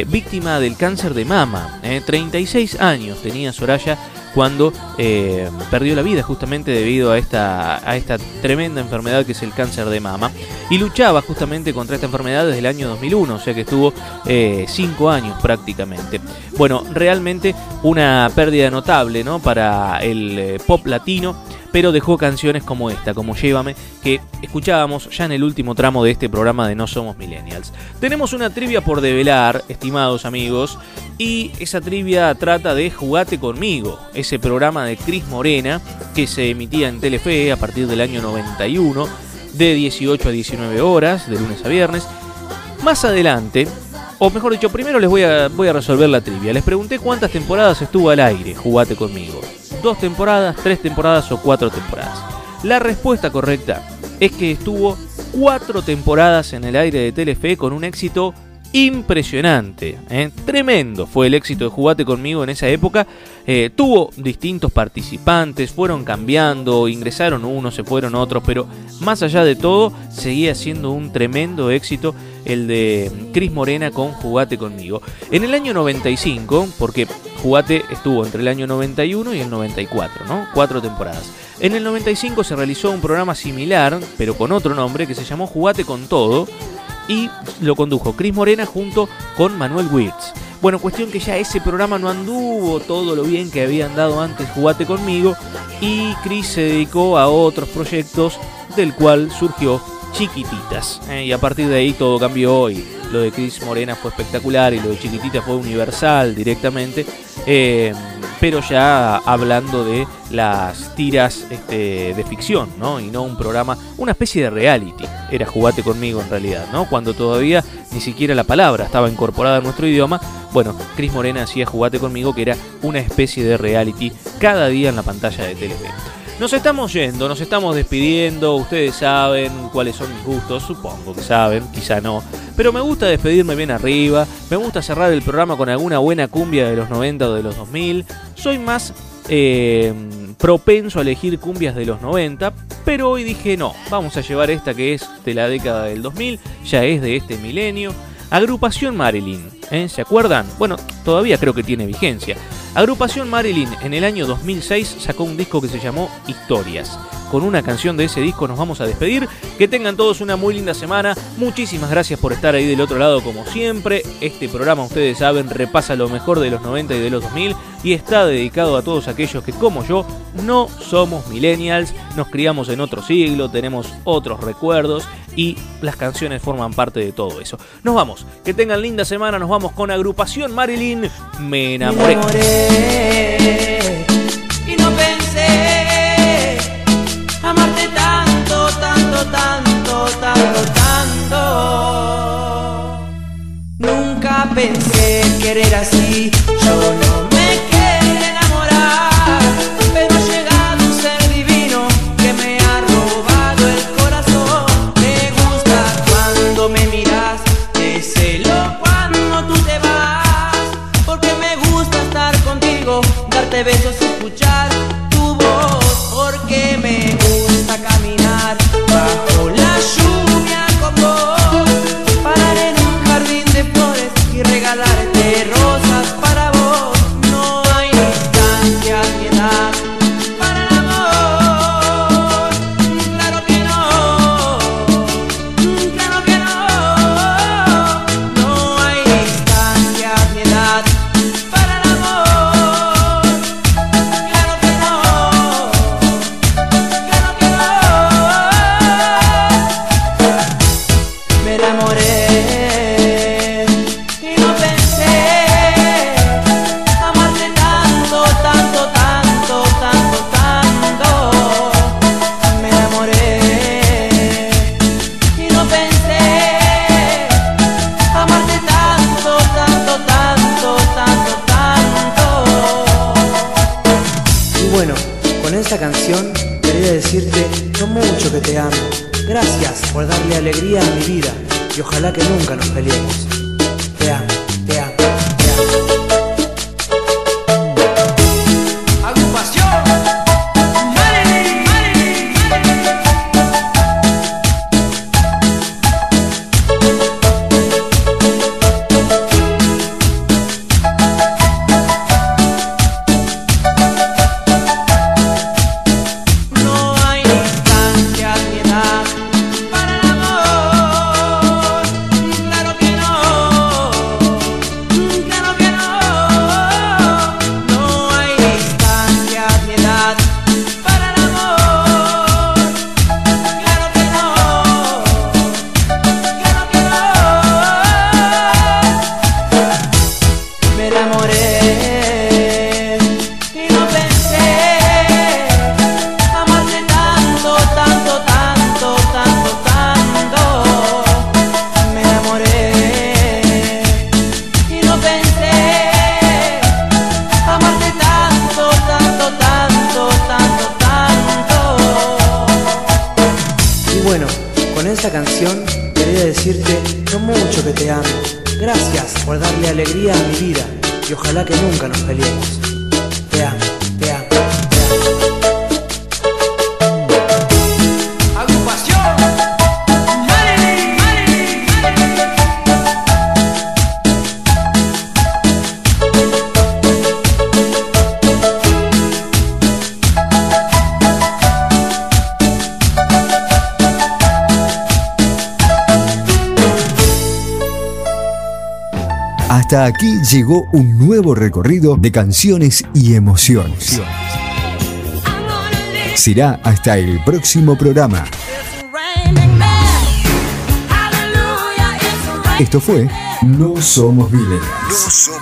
víctima del cáncer de mama. ¿eh? 36 años tenía Soraya cuando eh, perdió la vida justamente debido a esta, a esta tremenda enfermedad que es el cáncer de mama. Y luchaba justamente contra esta enfermedad desde el año 2001, o sea que estuvo 5 años prácticamente. Bueno, realmente una pérdida notable ¿no? para el eh, pop latino pero dejó canciones como esta, como Llévame, que escuchábamos ya en el último tramo de este programa de No Somos Millennials. Tenemos una trivia por develar, estimados amigos, y esa trivia trata de Jugate conmigo, ese programa de Cris Morena que se emitía en Telefe a partir del año 91, de 18 a 19 horas, de lunes a viernes. Más adelante, o mejor dicho, primero les voy a, voy a resolver la trivia. Les pregunté cuántas temporadas estuvo al aire, Jugate conmigo dos temporadas, tres temporadas o cuatro temporadas. La respuesta correcta es que estuvo cuatro temporadas en el aire de Telefe con un éxito impresionante, ¿eh? tremendo fue el éxito de Jugate conmigo en esa época. Eh, tuvo distintos participantes, fueron cambiando, ingresaron unos, se fueron otros, pero más allá de todo, seguía siendo un tremendo éxito el de Cris Morena con Jugate conmigo. En el año 95, porque Jugate estuvo entre el año 91 y el 94, ¿no? Cuatro temporadas. En el 95 se realizó un programa similar, pero con otro nombre, que se llamó Jugate con Todo, y lo condujo Cris Morena junto con Manuel Wirtz. Bueno, cuestión que ya ese programa no anduvo todo lo bien que había andado antes Jugate conmigo y Cris se dedicó a otros proyectos del cual surgió Chiquititas. ¿eh? y a partir de ahí todo cambió y lo de Cris Morena fue espectacular y lo de Chiquititas fue universal directamente. Eh, pero ya hablando de las tiras este, de ficción, ¿no? Y no un programa, una especie de reality. Era Jugate conmigo en realidad, ¿no? Cuando todavía ni siquiera la palabra estaba incorporada en nuestro idioma. Bueno, Cris Morena hacía Jugate conmigo, que era una especie de reality cada día en la pantalla de Telefe. Nos estamos yendo, nos estamos despidiendo, ustedes saben cuáles son mis gustos, supongo que saben, quizá no, pero me gusta despedirme bien arriba, me gusta cerrar el programa con alguna buena cumbia de los 90 o de los 2000, soy más eh, propenso a elegir cumbias de los 90, pero hoy dije no, vamos a llevar esta que es de la década del 2000, ya es de este milenio. Agrupación Marilyn, ¿eh? ¿se acuerdan? Bueno, todavía creo que tiene vigencia. Agrupación Marilyn en el año 2006 sacó un disco que se llamó Historias. Con una canción de ese disco nos vamos a despedir. Que tengan todos una muy linda semana. Muchísimas gracias por estar ahí del otro lado como siempre. Este programa, ustedes saben, repasa lo mejor de los 90 y de los 2000 y está dedicado a todos aquellos que como yo no somos millennials, nos criamos en otro siglo, tenemos otros recuerdos y las canciones forman parte de todo eso. Nos vamos, que tengan linda semana, nos vamos con agrupación Marilyn, me enamoré. Me enamoré y no pensé amarte tanto, tanto, tanto, tanto, tanto. Nunca pensé querer así, yo no darte besos escuchar recorrido de canciones y emociones. Será hasta el próximo programa. Esto fue No Somos millennials.